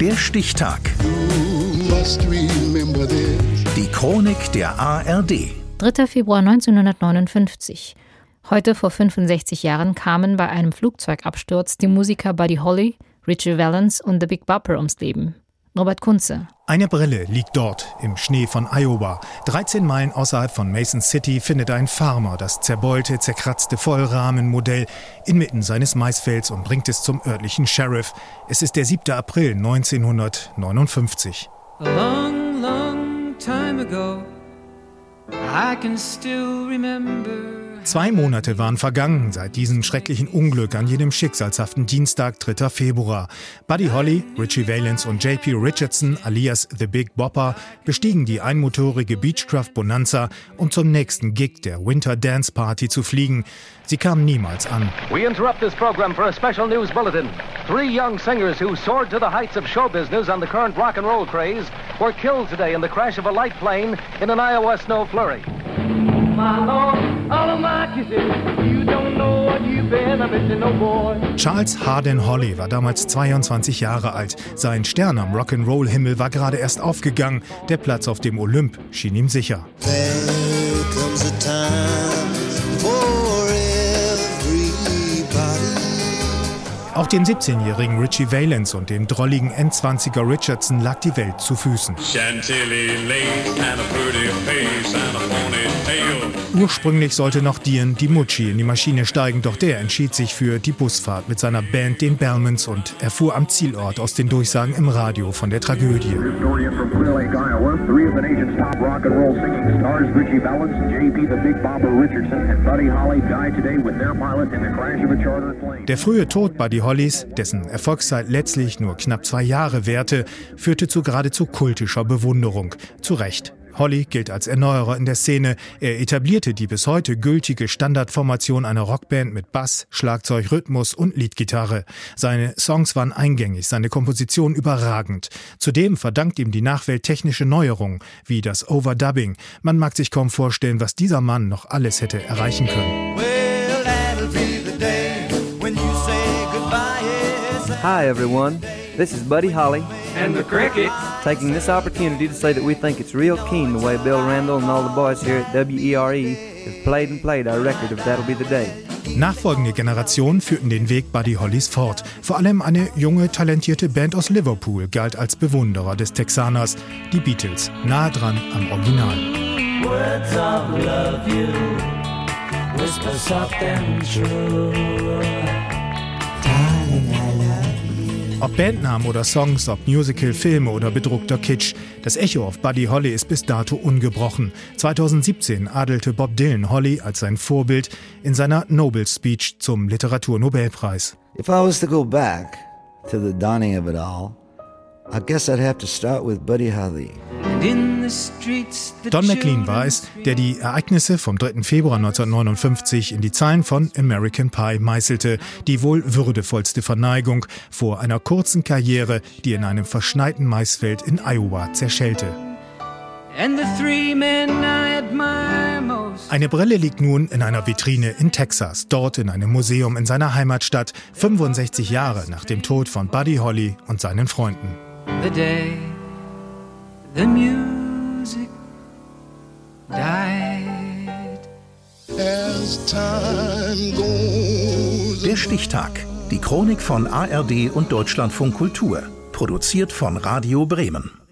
Der Stichtag. Die Chronik der ARD. 3. Februar 1959. Heute vor 65 Jahren kamen bei einem Flugzeugabsturz die Musiker Buddy Holly, Richie Valens und The Big Bopper ums Leben. Robert Kunze. Eine Brille liegt dort im Schnee von Iowa. 13 Meilen außerhalb von Mason City findet ein Farmer das zerbeulte, zerkratzte Vollrahmenmodell inmitten seines Maisfelds und bringt es zum örtlichen Sheriff. Es ist der 7. April 1959. A long, long time ago, Zwei Monate waren vergangen seit diesem schrecklichen Unglück an jenem schicksalshaften Dienstag, 3. Februar. Buddy Holly, Richie Valens und JP Richardson alias The Big Bopper bestiegen die einmotorige Beechcraft Bonanza, um zum nächsten Gig der Winter Dance Party zu fliegen. Sie kamen niemals an. We interrupt this program for a special news bulletin. Three young singers who soared to the heights of show business on the current rock and roll craze were killed today in the crash of a light plane in an Iowa snow flurry. Charles Harden Holly war damals 22 Jahre alt. Sein Stern am Rock'n'Roll-Himmel war gerade erst aufgegangen. Der Platz auf dem Olymp schien ihm sicher. There comes a time Auch dem 17-jährigen Richie Valens und dem drolligen N20er Richardson lag die Welt zu Füßen. Ursprünglich sollte noch Dian Dimucci in die Maschine steigen, doch der entschied sich für die Busfahrt mit seiner Band, den Bellmans, und erfuhr am Zielort aus den Durchsagen im Radio von der Tragödie. Der frühe Tod Buddy Hollys, dessen Erfolgszeit letztlich nur knapp zwei Jahre währte, führte zu geradezu kultischer Bewunderung. Zu Recht. Holly gilt als Erneuerer in der Szene. Er etablierte die bis heute gültige Standardformation einer Rockband mit Bass, Schlagzeug, Rhythmus und Leadgitarre. Seine Songs waren eingängig, seine Komposition überragend. Zudem verdankt ihm die Nachwelt technische Neuerungen, wie das Overdubbing. Man mag sich kaum vorstellen, was dieser Mann noch alles hätte erreichen können. Hi everyone, this is Buddy Holly and the Crickets taking this opportunity to say that we think it's real keen the way Bill Randall and all the boys here at WERE have played and played our record of That'll Be the Day. Nachfolgende Generationen führten den Weg Buddy Hollys fort. Vor allem eine junge, talentierte Band aus Liverpool galt als Bewunderer des Texaners, die Beatles, nahe dran am Original. Words of love you, whisper soft and true. Ob Bandnamen oder Songs, ob Musical, Filme oder bedruckter Kitsch, das Echo auf Buddy Holly ist bis dato ungebrochen. 2017 adelte Bob Dylan Holly als sein Vorbild in seiner Nobel Speech zum Literaturnobelpreis. If I was to go back to the dawning of it all, I guess I'd have to start with Buddy Holly. Don McLean war es, der die Ereignisse vom 3. Februar 1959 in die Zeilen von American Pie meißelte, die wohl würdevollste Verneigung vor einer kurzen Karriere, die in einem verschneiten Maisfeld in Iowa zerschellte. Eine Brille liegt nun in einer Vitrine in Texas, dort in einem Museum in seiner Heimatstadt, 65 Jahre nach dem Tod von Buddy Holly und seinen Freunden. The music died. Der Stichtag. Die Chronik von ARD und Deutschlandfunk Kultur. Produziert von Radio Bremen.